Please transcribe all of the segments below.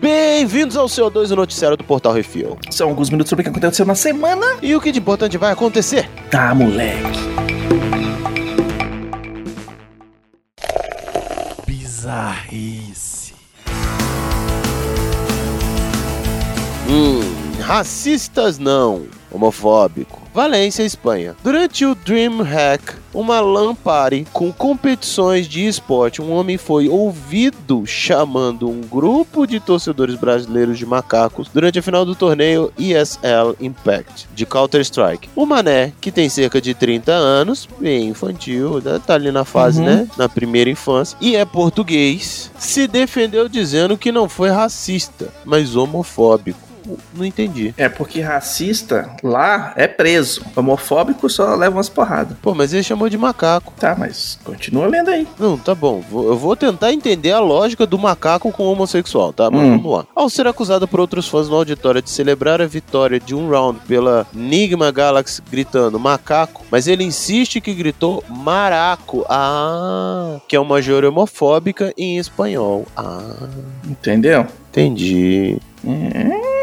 Bem-vindos ao CO2, o noticiário do Portal Refil. São alguns minutos sobre o que aconteceu na semana. E o que de importante vai acontecer? Tá, moleque. Bizarrice. Hum, racistas não, homofóbico. Valência, Espanha. Durante o DreamHack, uma LAN party com competições de esporte, um homem foi ouvido chamando um grupo de torcedores brasileiros de macacos durante a final do torneio ESL Impact de Counter-Strike. O Mané, que tem cerca de 30 anos, bem infantil, né, tá ali na fase, Uhum. né, na primeira infância, e é português, se defendeu dizendo que não foi racista, mas homofóbico. Não entendi. É porque racista lá é preso. Homofóbico só leva umas porradas. Pô, mas ele chamou de macaco. Tá, mas continua lendo aí. Não, tá bom. Eu vou tentar entender a lógica do macaco com o homossexual, tá? Mas Hum. vamos lá. Ao ser acusado por outros fãs no auditório de celebrar a vitória de um round pela Enigma Galaxy gritando macaco, mas ele insiste que gritou maraco. Ah, que é uma gíria homofóbica em espanhol. Ah, Entendeu? entendi. É...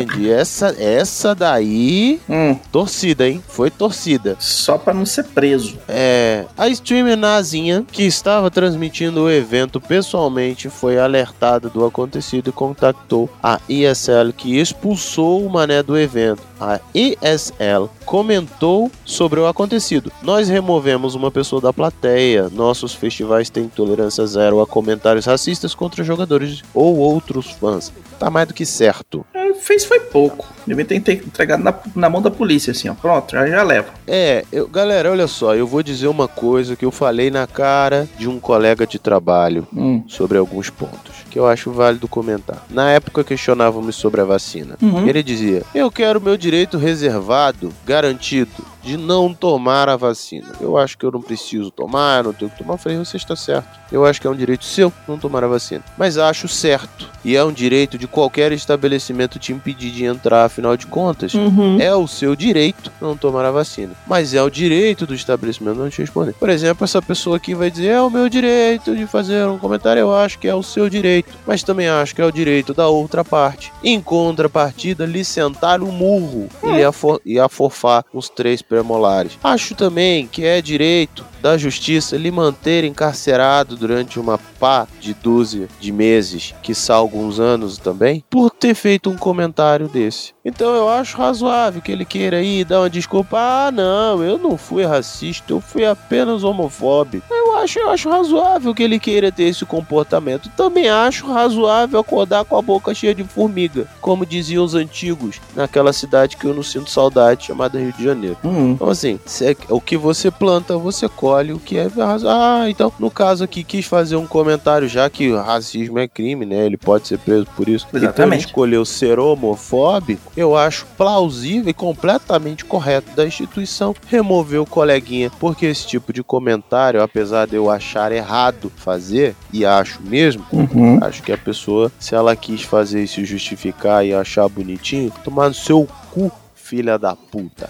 Entendi. Essa, essa daí. Hum, Torcida, hein? Foi torcida. só pra não ser preso. É, a streamer Nazinha, que estava transmitindo o evento pessoalmente, foi alertada do acontecido e contactou a ESL, que expulsou o mané do evento. A ESL comentou sobre o acontecido. Nós removemos uma pessoa da plateia. Nossos festivais têm tolerância zero a comentários racistas contra jogadores ou outros fãs. Tá mais do que certo. É, Fez foi pouco. Devia ter entregado na, na mão da polícia, assim, ó. Pronto, já, já leva. É, eu- galera, olha só, eu vou dizer uma coisa que eu falei na cara de um colega de trabalho Hum. sobre alguns pontos que eu acho válido comentar. Na época questionávamos sobre a vacina. Uhum. Ele dizia: Eu quero meu direito reservado, garantido, de não tomar a vacina. Eu acho que eu não preciso tomar, não tenho que tomar. Eu falei: Você está certo. Eu acho que é um direito seu não tomar a vacina. Mas acho certo. E é um direito de qualquer estabelecimento te impedir de entrar, afinal de contas. Uhum. É o seu direito não tomar a vacina. Mas é o direito do estabelecimento não te responder. Por exemplo, essa pessoa aqui vai dizer: é o meu direito de fazer um comentário. Eu acho que é o seu direito. Mas também acho que é o direito da outra parte. Em contrapartida, lhe sentar o murro e, lhe afor e aforfar os três premolares. Acho também que é direito da justiça lhe manter encarcerado durante uma pá de dúzia de meses, que alguns anos também, por ter feito um comentário desse. Então eu acho razoável que ele queira aí dar uma desculpa. Ah, não, eu não fui racista, eu fui apenas homofóbico. Eu acho, eu acho razoável que ele queira ter esse comportamento. Também acho razoável acordar com a boca cheia de formiga, como diziam os antigos, naquela cidade que eu não sinto saudade, chamada Rio de Janeiro. Uhum. Então, assim, é- o que você planta, você colhe o que é razo- Ah, então, no caso aqui, quis fazer um comentário, já que racismo é crime, né? Ele pode ser preso por isso. Então, ele Exatamente. escolheu ser homofóbico. Eu acho plausível e completamente correto da instituição remover o coleguinha, porque esse tipo de comentário, apesar de eu achar errado fazer, e acho mesmo, Uhum. acho que a pessoa, se ela quis fazer e se justificar e achar bonitinho, tomar no seu cu, filha da puta.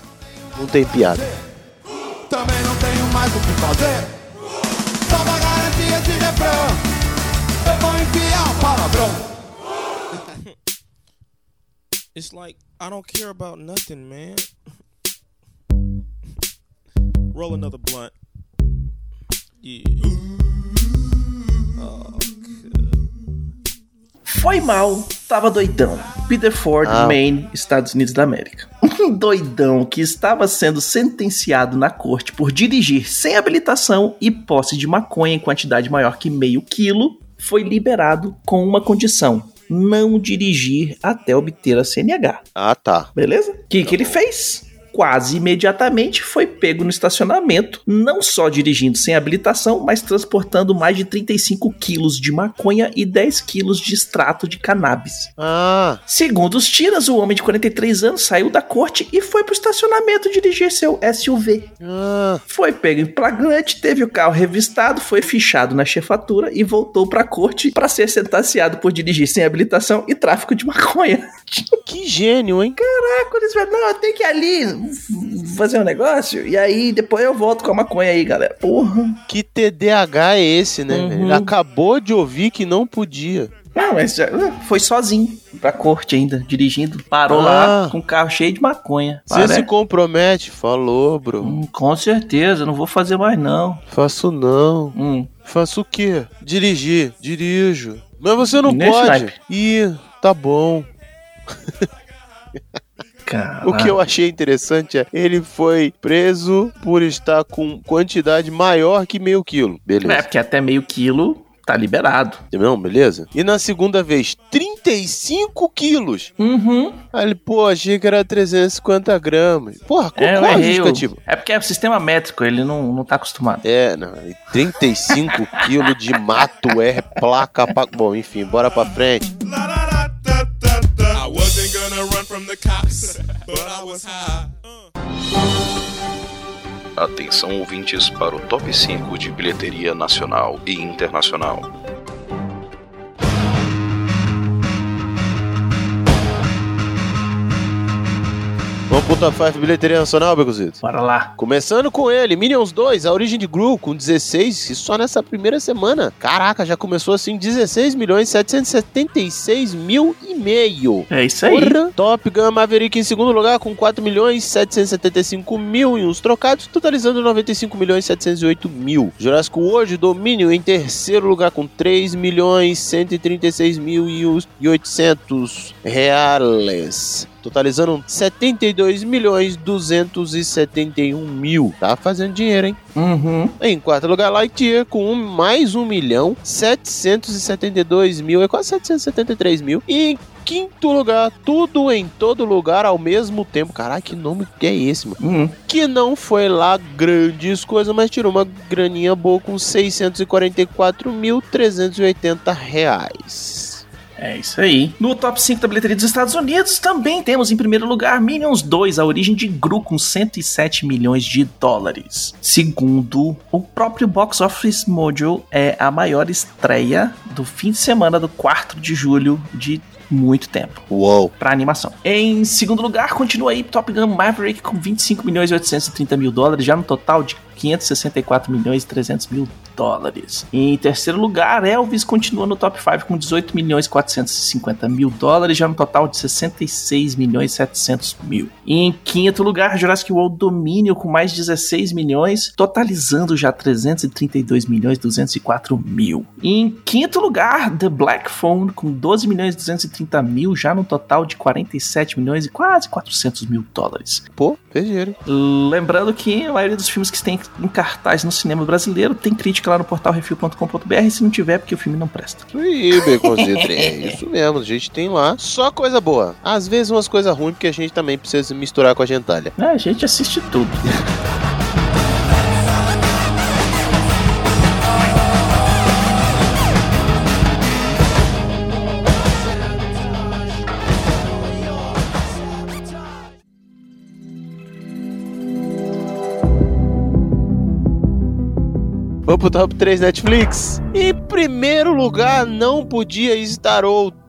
Não tem piada. Também não tenho mais o que fazer. Só pra garantir esse refrão. Eu vou enfiar o palavrão. It's like I don't care about nothing, man. Roll another blunt. Yeah. Foi mal, tava doidão. Peter Ford, Ah. Maine, Estados Unidos da América. Um doidão que estava sendo sentenciado na corte por dirigir sem habilitação e posse de maconha em quantidade maior que meio quilo, foi liberado com uma condição: não dirigir até obter a CNH. Ah, tá. Beleza? O que, que ele fez? Quase imediatamente foi pego no estacionamento, não só dirigindo sem habilitação, mas transportando mais de 35 quilos de maconha e 10 quilos de extrato de cannabis. Ah, Segundo os tiras, o homem de 43 anos saiu da corte e foi pro estacionamento dirigir seu SUV. ah. Foi pego em flagrante, teve o carro revistado, foi fichado na chefatura e voltou pra corte para ser sentenciado por dirigir sem habilitação e tráfico de maconha. Que gênio, hein? Caraca, eles falaram, não, eu tenho que ir ali, fazer um negócio e aí depois eu volto com a maconha aí, galera. Porra. Que TDAH é esse, né? Uhum. velho? Acabou de ouvir que não podia. Não, mas já- foi sozinho pra corte ainda, dirigindo. Parou Ah. lá com um carro cheio de maconha. Você se compromete? Falou, bro. Hum, com certeza, não vou fazer mais não. Faço não. Hum, Faço o quê? Dirigir. Dirijo. Mas você não Nesse pode. Ih, tá bom. cara. O que eu achei interessante é ele foi preso por estar com quantidade maior que meio quilo. É, Beleza. porque até meio quilo tá liberado. Não, beleza? E na segunda vez, 35 quilos. Uhum. Aí ele, pô, achei que era 350 gramas. Porra, qual, É, qual a errei. justificativa? É porque é o sistema métrico, ele não, não tá acostumado. É, não. e 35 quilos de mato é placa pra... Bom, enfim, bora pra frente. But I was high. Atenção ouvintes para o top 5 de bilheteria nacional e internacional. Top 5 bilheteria nacional, Becozito? Bora lá. Começando com ele, Minions 2, A Origem de Gru, com 16, e só nessa primeira semana. Caraca, já começou assim, 16 milhões 776 mil e meio. É isso aí. Porra. Top Gun Maverick em segundo lugar com 4 milhões 775 mil e uns trocados, totalizando 95 milhões 708 mil. Jurassic World Domínio em terceiro lugar com 3 milhões 136 mil e e 800 reais. Totalizando 72 milhões 271 mil. Tá fazendo dinheiro, hein? Uhum. Em quarto lugar, Lightyear com um, mais 1 milhão 772 mil, é quase 773 mil. E em quinto lugar, tudo em todo lugar ao mesmo tempo. Caralho, que nome que é esse, mano? Uhum. Que não foi lá grandes coisas, mas tirou uma graninha boa com 644.380 reais. É isso aí. No top 5 da bilheteria dos Estados Unidos, também temos em primeiro lugar Minions 2, a origem de Gru, com 107 milhões de dólares. Segundo o próprio Box Office Mojo, é a maior estreia do fim de semana do 4 de julho de muito tempo Uou. para animação. Em segundo lugar, continua aí Top Gun Maverick com 25 milhões e 830 mil dólares, já no total de 564 milhões e 300 mil dólares. Em terceiro lugar, Elvis continua no top 5 com 18 milhões e 450 mil dólares, já no total de 66 milhões e 700 mil. Em quinto lugar, Jurassic World Domínio com mais 16 milhões, totalizando já 332 milhões e 204 mil. Em quinto lugar, The Black Phone com 12 milhões e 230 mil, já no total de 47 milhões e quase 400 mil dólares. Pô, fez dinheiro. Lembrando que a maioria dos filmes que tem em cartaz no cinema brasileiro tem crítica lá no portal refil.com.br. Se não tiver, porque o filme não presta. Aí, Baconzito. É isso mesmo, a gente tem lá só coisa boa. Às vezes umas coisas ruins, porque a gente também precisa misturar com a gentalha. É, a gente assiste tudo. Vamos pro top 3 Netflix. Em primeiro lugar, não podia estar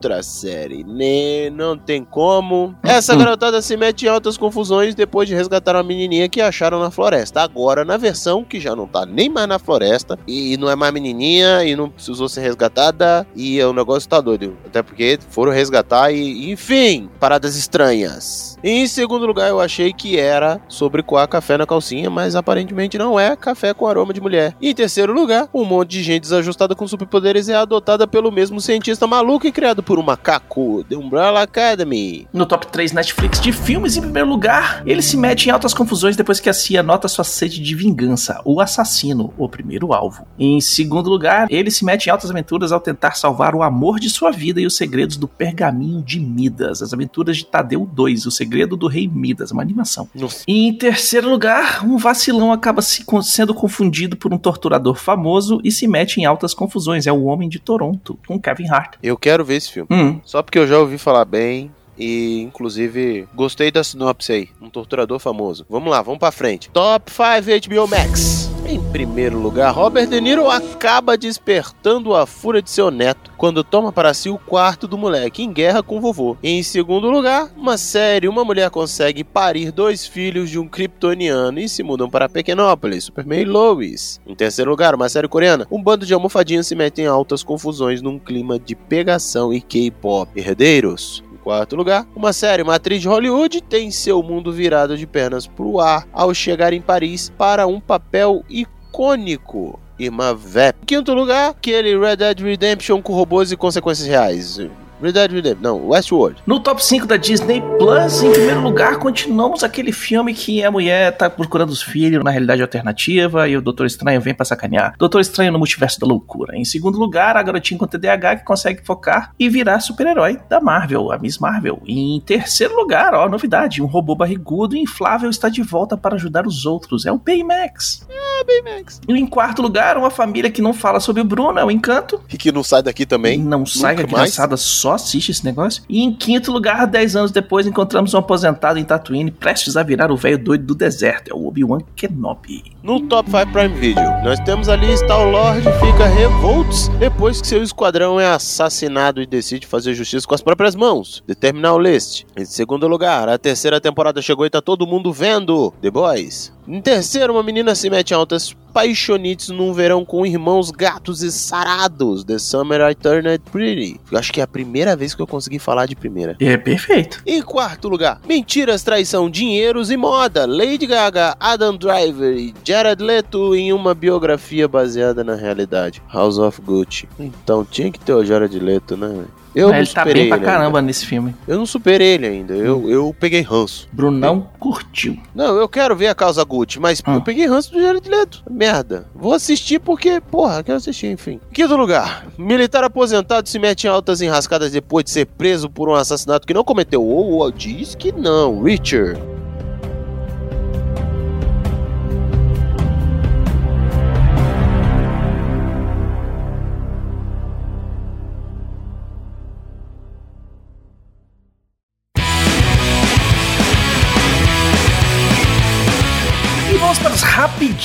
outra série. Né? Não tem como. Essa garotada se mete em altas confusões depois de resgatar uma menininha que acharam na floresta. Agora, na versão que já não tá nem mais na floresta, e não é mais menininha, e não precisou ser resgatada, e o negócio tá doido. Até porque foram resgatar e, enfim, paradas estranhas. Em segundo lugar, eu achei que era sobre coar café na calcinha, mas aparentemente não é café com aroma de mulher. E em terceiro lugar, um monte de gente desajustada com superpoderes é adotada pelo mesmo cientista maluco e criado por um macaco, The Umbrella Academy. No top 3 Netflix de filmes, em primeiro lugar, ele se mete em altas confusões depois que a CIA nota sua sede de vingança, o assassino, o primeiro alvo. Em segundo lugar, ele se mete em altas aventuras ao tentar salvar o amor de sua vida e os segredos do pergaminho de Midas, as aventuras de Tadeu 2, o segredo do rei Midas, uma animação. Nossa. Em terceiro lugar, um vacilão acaba se sendo confundido por um torturador famoso e se mete em altas confusões, é o Homem de Toronto, com Kevin Hart. Eu quero ver esse filme. Hum, Só porque eu já ouvi falar bem, e inclusive gostei da sinopse aí, um torturador famoso. Vamos lá, vamos pra frente. Top 5 HBO Max. Em primeiro lugar, Robert De Niro acaba despertando a fúria de seu neto quando toma para si o quarto do moleque em guerra com o vovô. Em segundo lugar, uma série, uma mulher consegue parir dois filhos de um kryptoniano e se mudam para Pequenópolis, Superman e Lois. Em terceiro lugar, uma série coreana, um bando de almofadinhas se mete em altas confusões num clima de pegação e K-pop. Herdeiros. Quarto lugar, uma série, uma atriz de Hollywood tem seu mundo virado de pernas pro ar ao chegar em Paris para um papel icônico. Irmã Vep. Em quinto lugar, aquele Red Dead Redemption com robôs e consequências reais. Red Dead Redemption, não, Westworld. No top 5 da Disney Plus, em primeiro lugar, continuamos aquele filme que a mulher tá procurando os filhos na realidade alternativa e o Doutor Estranho vem pra sacanear. Doutor Estranho no multiverso da loucura. Em segundo lugar, a garotinha com TDAH que consegue focar e virar super-herói da Marvel, a Miss Marvel. E em terceiro lugar, ó, novidade, um robô barrigudo e inflável está de volta para ajudar os outros. É o Baymax. Ah, Baymax. E em quarto lugar, uma família que não fala sobre o Bruno, é o Encanto. E que não sai daqui também. Não sai, criançada só assiste esse negócio. E em quinto lugar, 10 anos depois, encontramos um aposentado em Tatooine, prestes a virar o velho doido do deserto. É o Obi-Wan Kenobi. No Top 5 Prime Video, nós temos ali Star-Lord fica revoltos depois que seu esquadrão é assassinado e decide fazer justiça com as próprias mãos. The Terminal List. Em segundo lugar, a terceira temporada chegou e tá todo mundo vendo. The Boys. Em terceiro, uma menina se mete em altas paixonites num verão com irmãos gatos e sarados. The Summer I Turned Pretty. Acho que é a primeira vez que eu consegui falar de primeira. É perfeito. Em quarto lugar, mentiras, traição, dinheiros e moda. Lady Gaga, Adam Driver e Jared Leto em uma biografia baseada na realidade. House of Gucci. Então tinha que ter o Jared Leto, né? Eu Mas não ele tá superei bem pra ele caramba ainda. nesse filme. Eu não superei ele ainda. Eu, eu peguei ranço. Brunão curtiu. Não, eu quero ver a causa Gucci, mas Hum. eu peguei ranço do Jared Leto. Merda. Vou assistir porque, porra, quero assistir, enfim. Quinto lugar. Militar aposentado se mete em altas enrascadas depois de ser preso por um assassinato que não cometeu. Ou ou diz que não. Richard.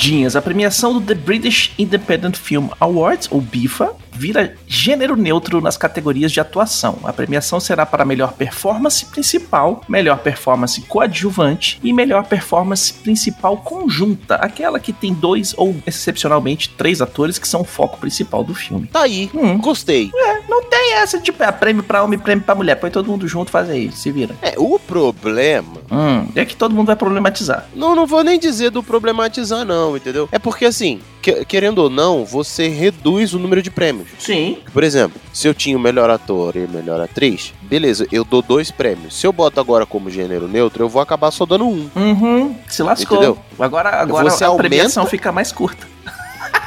Rapidinhas. A premiação do The British Independent Film Awards, ou BIFA, vira gênero neutro nas categorias de atuação. A premiação será para melhor performance principal, melhor performance coadjuvante e melhor performance principal conjunta, aquela que tem dois ou excepcionalmente três atores que são o foco principal do filme. Tá aí. Hum. Gostei. É, não tem essa de tipo, é, prêmio pra homem, prêmio pra mulher. Põe todo mundo junto, faz aí, se vira. É, o problema. Hum, é que todo mundo vai problematizar. Não, não vou nem dizer do problematizar, não, entendeu? É porque assim, que- querendo ou não, você reduz o número de prêmios. Sim. Por exemplo, se eu tinha o melhor ator e melhor atriz, beleza, eu dou dois prêmios. Se eu boto agora como gênero neutro, eu vou acabar só dando um. Uhum, se lascou. Entendeu? Agora, agora Você a aumenta- premiação fica mais curta.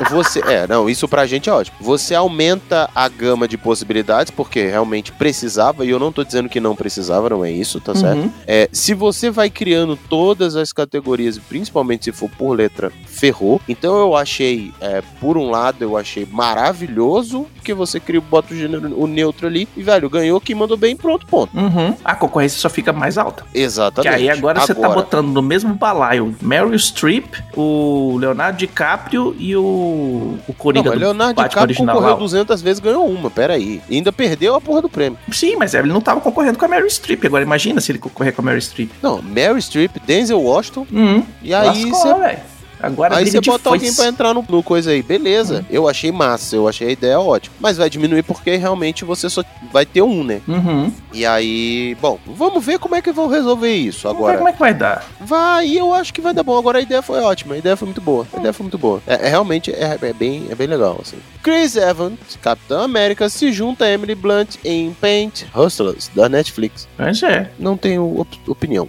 Você, é, não, isso pra gente é ótimo. Você aumenta a gama de possibilidades, porque realmente precisava, e eu não tô dizendo que não precisava, não é isso, tá certo? Uhum. É, se você vai criando todas as categorias, e principalmente se for por letra, ferrou. Então eu achei, é, por um lado, eu achei maravilhoso que você cria, bota o gênero o neutro ali, e velho, ganhou quem mandou bem, pronto, ponto. Uhum. A concorrência só fica mais alta. Exatamente. Que aí agora, você tá botando no mesmo balaio Meryl Streep, o Leonardo DiCaprio e o, o Não, Coringa do Leonardo Batman DiCaprio original. concorreu lá. 200 vezes ganhou uma, peraí. E ainda perdeu a porra do prêmio. Sim, mas ele não tava concorrendo com a Meryl Streep. Agora imagina se ele concorrer com a Meryl Streep. Não, Mary Streep, Denzel Washington, Uhum. e aí Lascou, você. Agora Aí você bota alguém foice. pra entrar no, no coisa aí, beleza. Uhum. Eu achei massa, eu achei a ideia ótima. Mas vai diminuir porque realmente você só vai ter um, né? Uhum. E aí, bom, vamos ver como é que vão resolver isso Vamos ver agora. como é que vai dar. Vai, e eu acho que vai dar bom. Agora a ideia foi ótima, a ideia foi muito boa. A ideia foi muito boa. É, é realmente é, é bem, é bem legal, assim. Chris Evans, Capitão América, se junta a Emily Blunt em Paint Hustlers, da Netflix. Mas é. Não tenho op- opinião.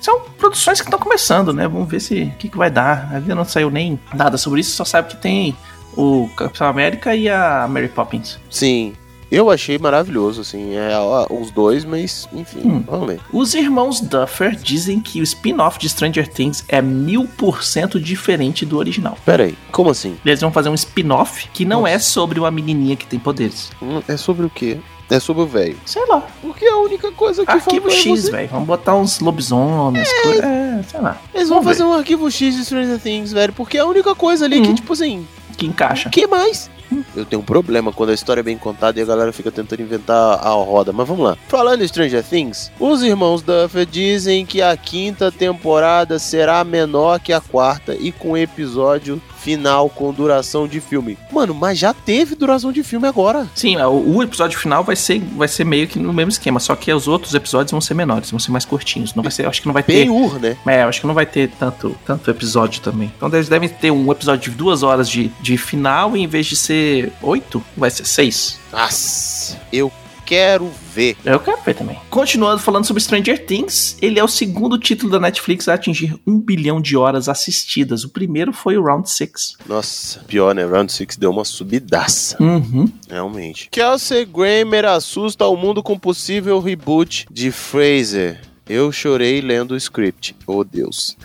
São produções que estão começando, né? Vamos ver se o que, que vai dar. Ainda não saiu nem nada sobre isso, só sabe que tem o Capitão América e a Mary Poppins. Sim, eu achei maravilhoso, assim, é, ó, os dois, mas enfim, Hum. vamos ver. Os irmãos Duffer dizem que o spin-off de Stranger Things é mil por cento diferente do original. Pera aí, como assim? Eles vão fazer um spin-off que não é sobre uma menininha que tem poderes. Hum, É sobre o quê? É sobre o velho. Sei lá. Porque é a única coisa que Arquivo é X, você- velho. Vamos botar uns lobisomens, coisa- é, sei lá. Eles vão fazer um arquivo X de Stranger Things, velho. Porque é a única coisa ali que, Uhum. tipo assim, Que encaixa. o que mais? Eu tenho um problema quando a história é bem contada e a galera fica tentando inventar a roda. Mas vamos lá. Falando em Stranger Things, os irmãos Duffer dizem que a quinta temporada será menor que a quarta e com episódio final com duração de filme. Mano, mas já teve duração de filme agora. Sim, o, o episódio final vai ser, vai ser meio que no mesmo esquema, só que os outros episódios vão ser menores, vão ser mais curtinhos. Não vai ser, acho que não vai ter. Ben-Hur, né? É, acho que não vai ter tanto, tanto episódio também. Então eles devem ter um episódio de duas horas de, de final e em vez de ser oito, vai ser seis. Nossa, eu quero ver. Eu quero ver também. Continuando falando sobre Stranger Things, ele é o segundo título da Netflix a atingir um bilhão de horas assistidas. O primeiro foi o Round Six. Nossa, pior, né? Round 6 deu uma subidaça. Uhum. Realmente. Kelsey Grammer assusta o mundo com possível reboot de Fraser. Eu chorei lendo o script. Oh, Deus.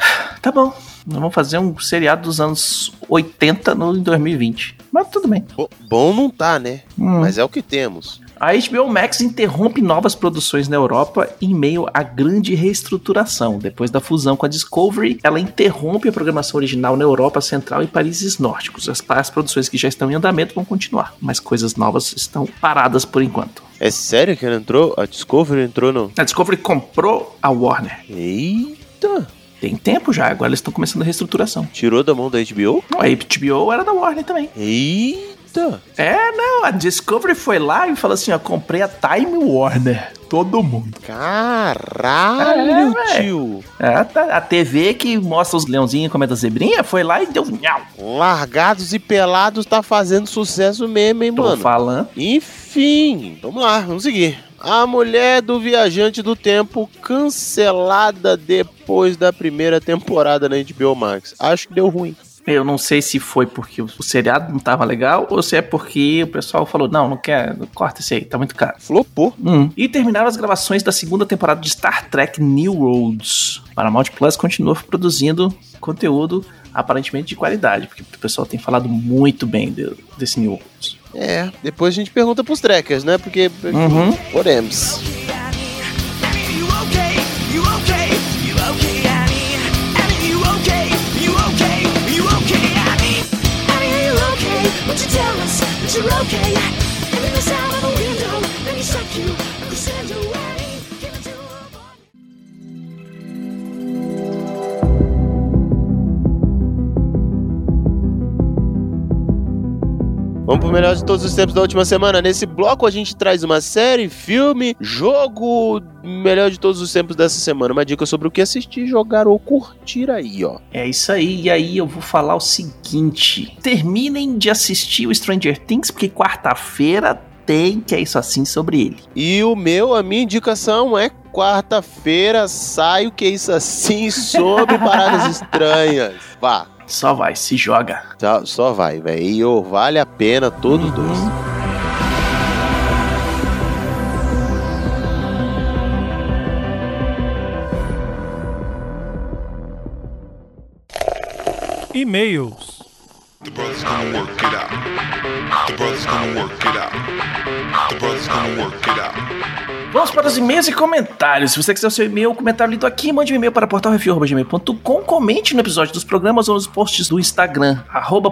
Tá bom. Nós vamos fazer um seriado dos anos 80 no, em 2020. Mas tudo bem. Bo- bom não tá, né? Hum. Mas é o que temos. A HBO Max interrompe novas produções na Europa em meio à grande reestruturação. Depois da fusão com a Discovery, ela interrompe a programação original na Europa Central e países nórdicos. As, as produções que já estão em andamento vão continuar, mas coisas novas estão paradas por enquanto. É sério que ela entrou? A Discovery entrou no. A Discovery comprou a Warner. Eita! Tem tempo já, agora eles estão começando a reestruturação. Tirou da mão da HBO? A HBO era da Warner também. Eita! É, não, a Discovery foi lá e falou assim, ó, comprei a Time Warner. Todo mundo. Caralho, É, tio! É, tá- a TV que mostra os leãozinhos comendo a zebrinha foi lá e deu nhau. Largados e pelados tá fazendo sucesso mesmo, hein, Tô mano? falando. Enfim, vamos lá, vamos seguir. A mulher do viajante do tempo cancelada depois da primeira temporada na HBO Max. Acho que deu ruim. Eu não sei se foi porque o seriado não tava legal ou se é porque o pessoal falou: não, não quer, corta esse aí, tá muito caro. Flopou. Hum. E terminaram as gravações da segunda temporada de Star Trek New Worlds. Paramount Plus continua produzindo conteúdo aparentemente de qualidade, porque o pessoal tem falado muito bem de- desse New Worlds. É, depois a gente pergunta pros trackers, né? Porque. Uhum. Oremos. You tell us that you're okay? Vamos pro melhor de todos os tempos da última semana. Nesse bloco a gente traz uma série, filme, jogo, melhor de todos os tempos dessa semana. Uma dica sobre o que assistir, jogar ou curtir aí, ó. É isso aí, e aí eu vou falar o seguinte: terminem de assistir o Stranger Things, porque quarta-feira tem que é isso assim sobre ele. E o meu, a minha indicação é quarta-feira, sai o que é isso assim sobre paradas estranhas. Vá. Só vai, se joga. Só, só vai, velho. E ô, vale a pena todos Uhum. dois. E-mails. The Vamos para os e-mails e comentários. Se você quiser o seu e-mail, comentário lido aqui, mande um e-mail para portalrefil.gmail.com, comente no episódio dos programas ou nos posts do Instagram,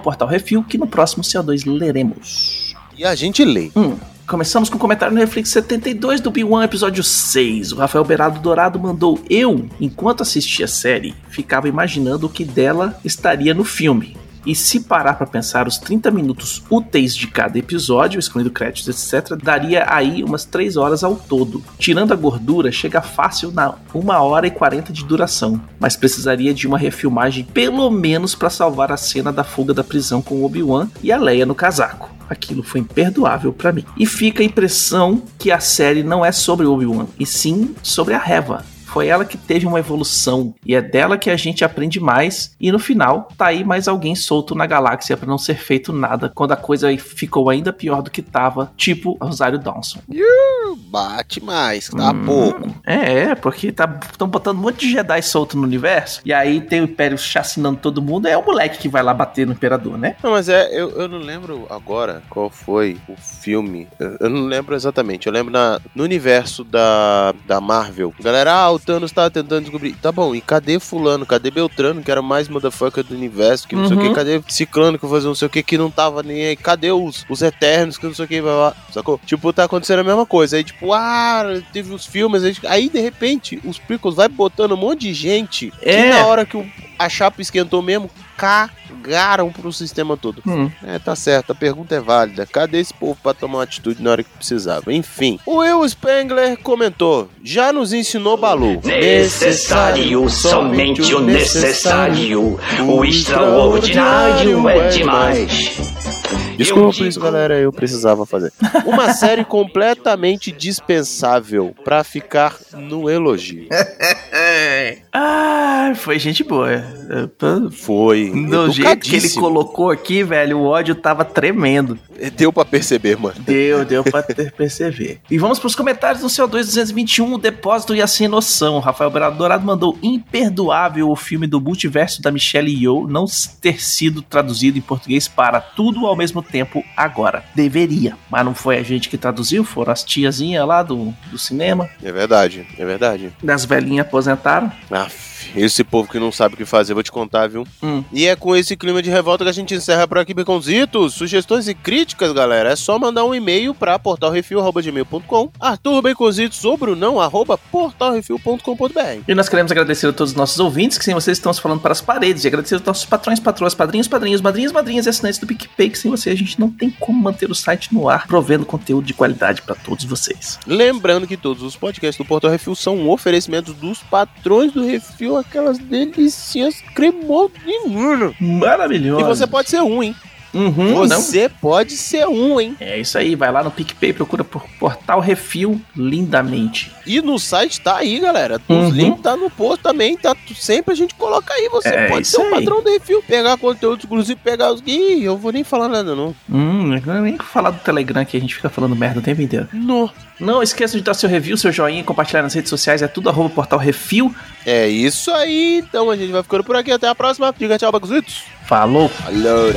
portalrefil, que no próximo CO2 leremos. E a gente lê. Hum, começamos com o comentário no Reflex 72 do B1, episódio 6. O Rafael Berado Dourado mandou: Eu, enquanto assistia a série, ficava imaginando o que dela estaria no filme. E se parar pra pensar os 30 minutos úteis de cada episódio, excluindo créditos, etc., daria aí umas 3 horas ao todo. Tirando a gordura, chega fácil na 1 hora e 40 de duração, mas precisaria de uma refilmagem pelo menos pra salvar a cena da fuga da prisão com Obi-Wan e a Leia no casaco. Aquilo foi imperdoável pra mim. E fica a impressão que a série não é sobre Obi-Wan, e sim sobre a Reva. Foi ela que teve uma evolução e é dela que a gente aprende mais. E no final, tá aí mais alguém solto na galáxia pra não ser feito nada quando a coisa ficou ainda pior do que tava, tipo Rosário Dawson. bate mais, tá pouco. É, porque estão botando um monte de Jedi solto no universo. E aí tem o Império chacinando todo mundo. É o moleque que vai lá bater no Imperador, né? Não, mas é, eu, eu não lembro agora qual foi o filme. Eu, eu não lembro exatamente. Eu lembro na, no universo da, da Marvel. Galera, ah, o Thanos tá tentando descobrir. Tá bom, e cadê Fulano? Cadê Beltrano, que era o mais motherfucker do universo? Que não sei o Uhum. que. Cadê Ciclano, que fazia não sei o que, que não tava nem aí? Cadê os, os Eternos, que não sei o que, blá, blá, sacou? Tipo, tá acontecendo a mesma coisa. Aí, tipo, ah, teve os filmes. Aí, aí, de repente, os prequels vai botando um monte de gente. É. Que na hora que o- a chapa esquentou mesmo, cagaram pro sistema todo. Hum. É, tá certo, a pergunta é válida. Cadê esse povo pra tomar uma atitude na hora que precisava? Enfim, o Will Spengler comentou: já nos ensinou Balu. Necessário, somente o necessário. O extraordinário é demais. Desculpa isso, galera, eu precisava fazer. Uma série completamente dispensável pra ficar no elogio. Ah, foi gente boa. Foi. Do jeito que ele colocou aqui, velho, o ódio tava tremendo. Deu pra perceber, mano. Deu, deu pra ter perceber. E vamos pros comentários do CO2 221, o depósito e a sem noção. Rafael Dourado mandou imperdoável o filme do multiverso da Michelle Yeoh não ter sido traduzido em português para tudo ao mesmo tempo agora. Deveria, mas não foi a gente que traduziu, foram as tiazinhas lá do, do cinema. É verdade, é verdade. Das velhinhas aposentaram. enough. Esse povo que não sabe o que fazer, vou te contar, viu? Hum. E é com esse clima de revolta que a gente encerra por aqui, Baconzitos. Sugestões e críticas, galera, é só mandar um e-mail pra portalrefil.gmail.com Arthur Baconzitos ou Brunão, arroba portalrefil.com.br E nós queremos agradecer a todos os nossos ouvintes, que sem vocês estão se falando para as paredes. E agradecer aos nossos patrões, patroas, padrinhos, padrinhos, madrinhas, madrinhas e assinantes do PicPay, que sem você a gente não tem como manter o site no ar, provendo conteúdo de qualidade para todos vocês. Lembrando que todos os podcasts do Portal Refil são um oferecimento dos patrões do Refil, aquelas delícias cremosas de mano. Maravilhoso. E você pode ser um, hein? Uhum, não? Você pode ser um, hein? É isso aí, vai lá no PicPay, procura por Portal Refil lindamente. E no site tá aí, galera. Os Uhum. links tá no post também, tá sempre a gente coloca aí. Você É pode ser um patrão do refil, pegar conteúdo exclusivo, pegar os. Ih, eu vou nem falar nada, não. Hum, eu nem vou falar do Telegram que a gente fica falando merda o tempo inteiro. No. Não esqueça de dar seu review, seu joinha, compartilhar nas redes sociais, é tudo arroba Portal Refil. É isso aí. Então a gente vai ficando por aqui. Até a próxima. Diga tchau, Bacuzitos. Falou! Falou.